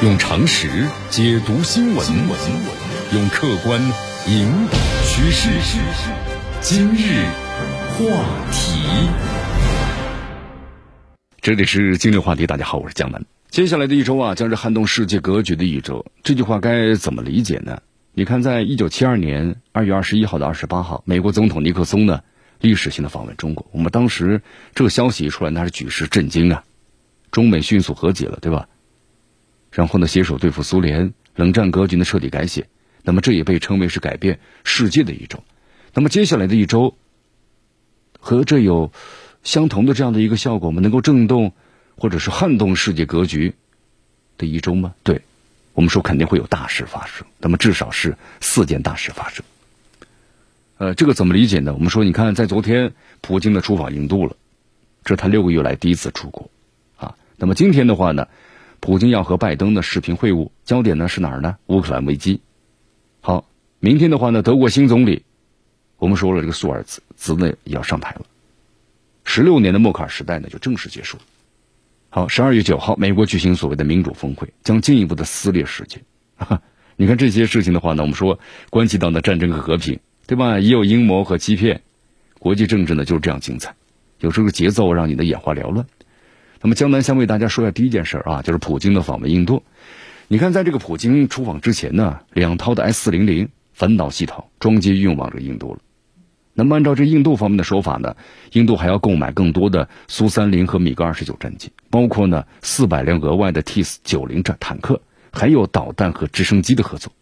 用常识解读新闻，用客观引导趋势。今日话题，这里是今日话题。大家好，我是江南。接下来的一周啊，将是撼动世界格局的一周。这句话该怎么理解呢？你看，在一九七二年二月二十一号到二十八号，美国总统尼克松呢历史性的访问中国。我们当时这个消息一出来，那是举世震惊啊！中美迅速和解了，对吧？然后呢，携手对付苏联，冷战格局呢彻底改写。那么这也被称为是改变世界的一周。那么接下来的一周，和这有相同的这样的一个效果吗？能够震动或者是撼动世界格局的一周吗？对，我们说肯定会有大事发生。那么至少是四件大事发生。呃，这个怎么理解呢？我们说，你看，在昨天，普京的出访印度了，这是他六个月来第一次出国啊。那么今天的话呢？普京要和拜登的视频会晤，焦点呢是哪儿呢？乌克兰危机。好，明天的话呢，德国新总理，我们说了这个苏尔茨茨呢要上台了，十六年的默克尔时代呢就正式结束。好，十二月九号，美国举行所谓的民主峰会，将进一步的撕裂世界。你看这些事情的话呢，我们说关系到的战争和和平，对吧？也有阴谋和欺骗，国际政治呢就是这样精彩，有时候节奏让你的眼花缭乱。那么，江南先为大家说一下第一件事啊，就是普京的访问印度。你看，在这个普京出访之前呢，两套的 S 四零零反导系统装机运往这个印度了。那么，按照这印度方面的说法呢，印度还要购买更多的苏三零和米格二十九战机，包括呢四百辆额外的 T 九零战坦克，还有导弹和直升机的合作。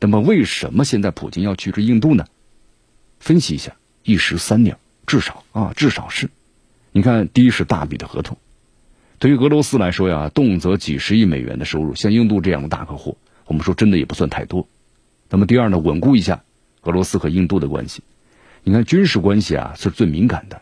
那么，为什么现在普京要去这印度呢？分析一下，一石三鸟，至少啊，至少是，你看，第一是大笔的合同。对于俄罗斯来说呀，动辄几十亿美元的收入，像印度这样的大客户，我们说真的也不算太多。那么第二呢，稳固一下俄罗斯和印度的关系。你看军事关系啊是最敏感的，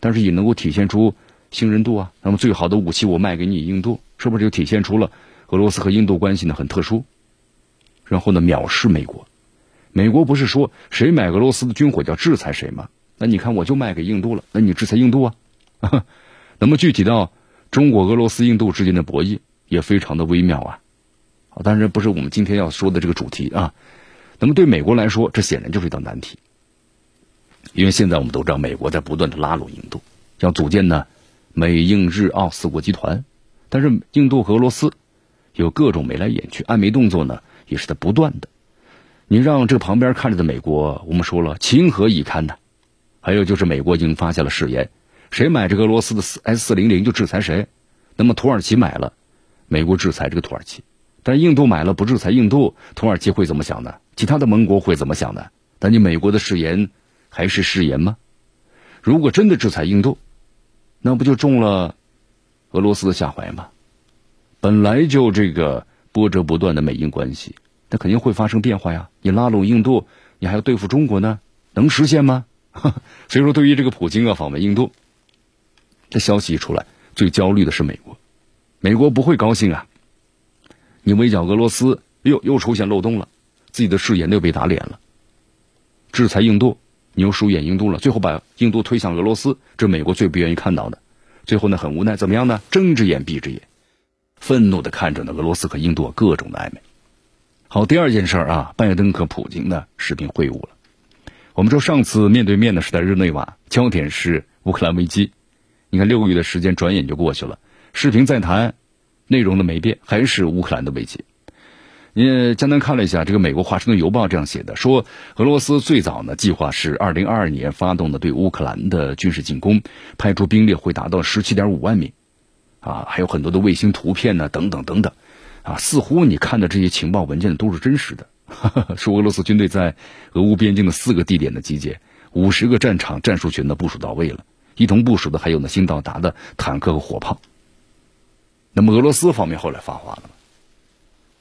但是也能够体现出信任度啊。那么最好的武器我卖给你印度，是不是就体现出了俄罗斯和印度关系呢很特殊？然后呢，藐视美国。美国不是说谁买俄罗斯的军火就要制裁谁吗？那你看我就卖给印度了，那你制裁印度啊？那么具体到。中国、俄罗斯、印度之间的博弈也非常的微妙啊，啊，当然不是我们今天要说的这个主题啊。那么对美国来说，这显然就是一道难题，因为现在我们都知道，美国在不断的拉拢印度，要组建呢美印日澳四国集团，但是印度和俄罗斯有各种眉来眼去，暗眉动作呢也是在不断的。你让这旁边看着的美国，我们说了情何以堪呢？还有就是美国已经发下了誓言。谁买这个俄罗斯的 S 四零零就制裁谁，那么土耳其买了，美国制裁这个土耳其，但印度买了不制裁印度，土耳其会怎么想呢？其他的盟国会怎么想呢？但你美国的誓言还是誓言吗？如果真的制裁印度，那不就中了俄罗斯的下怀吗？本来就这个波折不断的美印关系，那肯定会发生变化呀。你拉拢印度，你还要对付中国呢，能实现吗？所以说，对于这个普京啊访问印度。这消息一出来，最焦虑的是美国，美国不会高兴啊！你围剿俄罗斯，又又出现漏洞了，自己的誓言又被打脸了。制裁印度，你又疏远印度了，最后把印度推向俄罗斯，这美国最不愿意看到的。最后呢，很无奈，怎么样呢？睁只眼闭只眼，愤怒的看着呢俄罗斯和印度各种的暧昧。好，第二件事啊，拜登和普京呢视频会晤了。我们说上次面对面的是在日内瓦，焦点是乌克兰危机。你看，六个月的时间转眼就过去了，视频再谈，内容的没变，还是乌克兰的危机。你简单看了一下，这个美国《华盛顿邮报》这样写的，说俄罗斯最早呢计划是二零二二年发动的对乌克兰的军事进攻，派出兵力会达到十七点五万名，啊，还有很多的卫星图片呢，等等等等，啊，似乎你看的这些情报文件都是真实的，说俄罗斯军队在俄乌边境的四个地点的集结，五十个战场战术群的部署到位了。一同部署的还有呢新到达的坦克和火炮。那么俄罗斯方面后来发话了，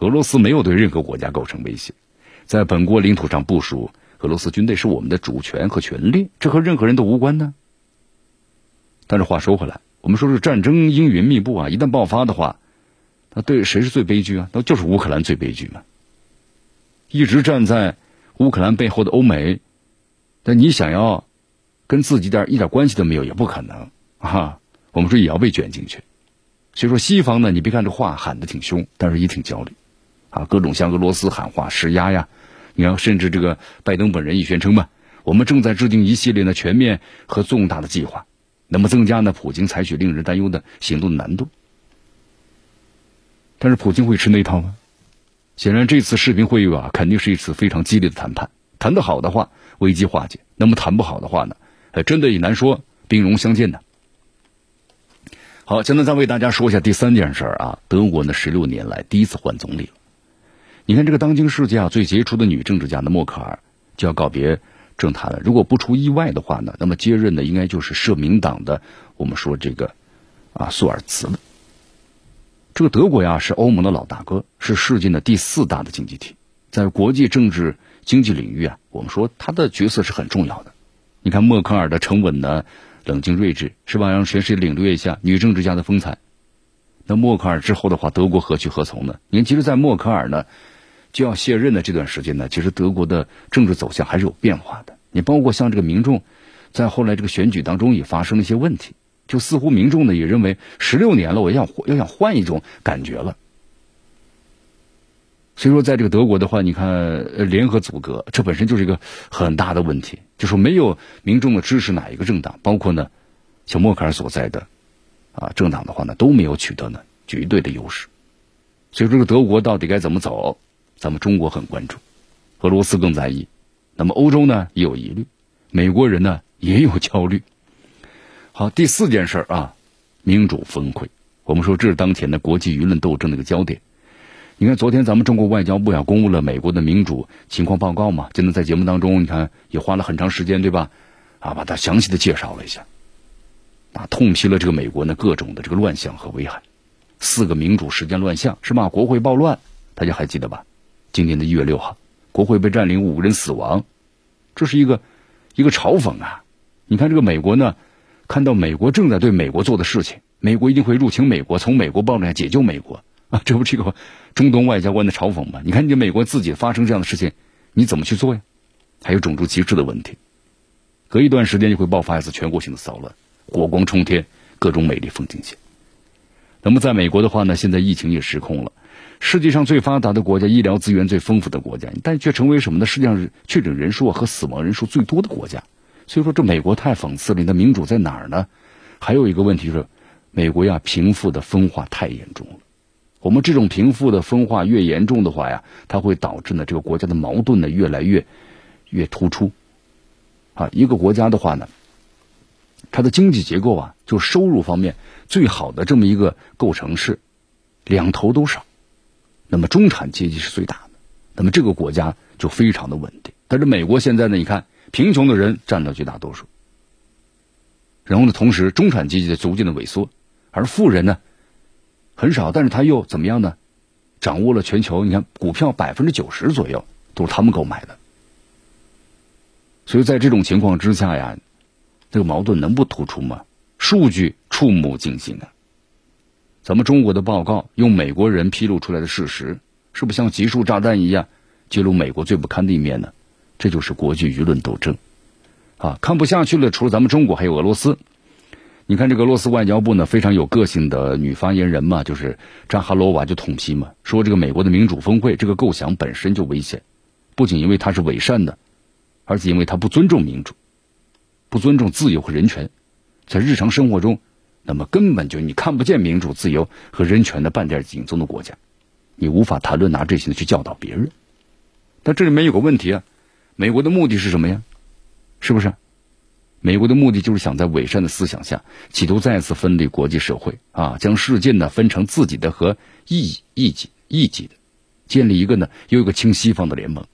俄罗斯没有对任何国家构成威胁，在本国领土上部署俄罗斯军队是我们的主权和权利，这和任何人都无关呢。但是话说回来，我们说是战争阴云密布啊，一旦爆发的话，那对谁是最悲剧啊？那就是乌克兰最悲剧嘛。一直站在乌克兰背后的欧美，但你想要。跟自己点一点关系都没有也不可能啊！我们说也要被卷进去，所以说西方呢，你别看这话喊的挺凶，但是也挺焦虑，啊，各种向俄罗斯喊话施压呀。你看，甚至这个拜登本人也宣称嘛，我们正在制定一系列的全面和重大的计划，那么增加呢普京采取令人担忧的行动的难度。但是普京会吃那一套吗？显然，这次视频会议啊，肯定是一次非常激烈的谈判。谈得好的话，危机化解；那么谈不好的话呢，还真的也难说兵戎相见呢。好，现在再为大家说一下第三件事啊，德国呢十六年来第一次换总理了。你看，这个当今世界啊最杰出的女政治家的默克尔就要告别政坛了。如果不出意外的话呢，那么接任的应该就是社民党的我们说这个啊苏尔茨了。这个德国呀是欧盟的老大哥，是世界的第四大的经济体，在国际政治经济领域啊，我们说他的角色是很重要的。你看默克尔的沉稳呢、冷静睿智，是吧？让全世界领略一下女政治家的风采。那默克尔之后的话，德国何去何从呢？你看，其实，在默克尔呢就要卸任的这段时间呢，其实德国的政治走向还是有变化的。你包括像这个民众，在后来这个选举当中也发生了一些问题。就似乎民众呢也认为十六年了，我要要想换一种感觉了。所以说，在这个德国的话，你看联合组阁，这本身就是一个很大的问题，就说没有民众的支持，哪一个政党，包括呢像默克尔所在的啊政党的话呢，都没有取得呢绝对的优势。所以说，这个德国到底该怎么走，咱们中国很关注，俄罗斯更在意，那么欧洲呢也有疑虑，美国人呢也有焦虑。好，第四件事啊，民主峰会。我们说这是当前的国际舆论斗争的一个焦点。你看，昨天咱们中国外交部呀公布了美国的民主情况报告嘛，今天在节目当中，你看也花了很长时间，对吧？啊，把它详细的介绍了一下，啊，痛批了这个美国呢各种的这个乱象和危害。四个民主实践乱象是吧？国会暴乱，大家还记得吧？今年的一月六号，国会被占领，五个人死亡，这是一个一个嘲讽啊！你看这个美国呢？看到美国正在对美国做的事情，美国一定会入侵美国，从美国暴乱解救美国 啊！这不是一个中东外交官的嘲讽吗？你看，你美国自己发生这样的事情，你怎么去做呀？还有种族歧视的问题，隔一段时间就会爆发一次全国性的骚乱，火光冲天，各种美丽风景线。那么，在美国的话呢，现在疫情也失控了，世界上最发达的国家，医疗资源最丰富的国家，但却成为什么呢？世界上确诊人数和死亡人数最多的国家。所以说，这美国太讽刺了。你的民主在哪儿呢？还有一个问题是，美国呀，贫富的分化太严重了。我们这种贫富的分化越严重的话呀，它会导致呢这个国家的矛盾呢越来越越突出。啊，一个国家的话呢，它的经济结构啊，就收入方面最好的这么一个构成是两头都少，那么中产阶级是最大的，那么这个国家就非常的稳定。但是美国现在呢，你看。贫穷的人占到绝大多数，然后呢，同时中产阶级在逐渐的萎缩，而富人呢很少，但是他又怎么样呢？掌握了全球，你看股票百分之九十左右都是他们购买的，所以在这种情况之下呀，这个矛盾能不突出吗？数据触目惊心啊！咱们中国的报告用美国人披露出来的事实，是不是像集束炸弹一样揭露美国最不堪的一面呢？这就是国际舆论斗争，啊，看不下去了。除了咱们中国，还有俄罗斯。你看，这个俄罗斯外交部呢，非常有个性的女发言人嘛，就是扎哈罗娃就痛批嘛，说这个美国的民主峰会这个构想本身就危险，不仅因为它是伪善的，而且因为它不尊重民主，不尊重自由和人权，在日常生活中，那么根本就你看不见民主、自由和人权的半点影踪的国家，你无法谈论拿这些去教导别人。但这里面有个问题啊。美国的目的是什么呀？是不是？美国的目的就是想在伪善的思想下，企图再次分裂国际社会啊，将世界呢分成自己的和异异己异己的，建立一个呢又一个亲西方的联盟。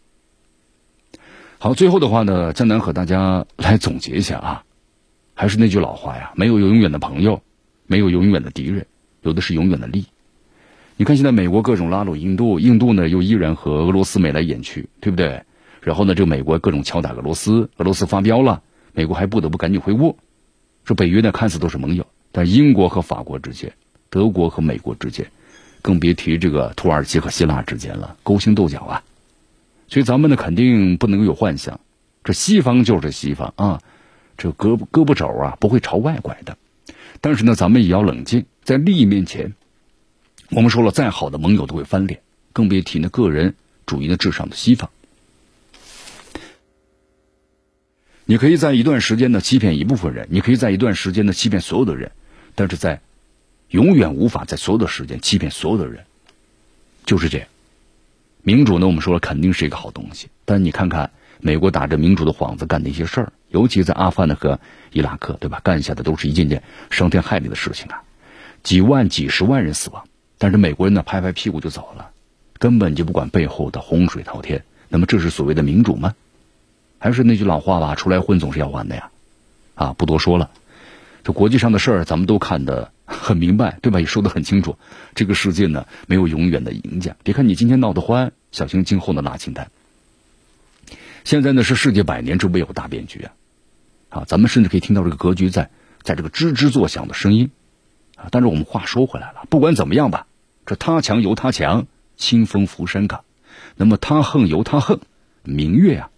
好，最后的话呢，江南和大家来总结一下啊，还是那句老话呀，没有永远的朋友，没有永远的敌人，有的是永远的利。你看现在美国各种拉拢印度，印度呢又依然和俄罗斯眉来眼去，对不对？然后呢，这个美国各种敲打俄罗斯，俄罗斯发飙了，美国还不得不赶紧回握。说北约呢看似都是盟友，但英国和法国之间，德国和美国之间，更别提这个土耳其和希腊之间了，勾心斗角啊。所以咱们呢肯定不能有幻想，这西方就是西方啊，这胳膊胳膊肘啊不会朝外拐的。但是呢，咱们也要冷静，在利益面前，我们说了，再好的盟友都会翻脸，更别提那个人主义的至上的西方。你可以在一段时间呢欺骗一部分人，你可以在一段时间呢欺骗所有的人，但是在永远无法在所有的时间欺骗所有的人，就是这样。民主呢，我们说了肯定是一个好东西，但你看看美国打着民主的幌子干的一些事儿，尤其在阿富汗的和伊拉克，对吧？干下的都是一件件伤天害理的事情啊，几万、几十万人死亡，但是美国人呢拍拍屁股就走了，根本就不管背后的洪水滔天。那么这是所谓的民主吗？还是那句老话吧，出来混总是要还的呀，啊，不多说了。这国际上的事儿，咱们都看得很明白，对吧？也说得很清楚。这个世界呢，没有永远的赢家。别看你今天闹得欢，小心今后的拉清单。现在呢，是世界百年之未有大变局啊！啊，咱们甚至可以听到这个格局在在这个吱吱作响的声音啊。但是我们话说回来了，不管怎么样吧，这他强由他强，清风拂山岗；那么他横由他横，明月啊。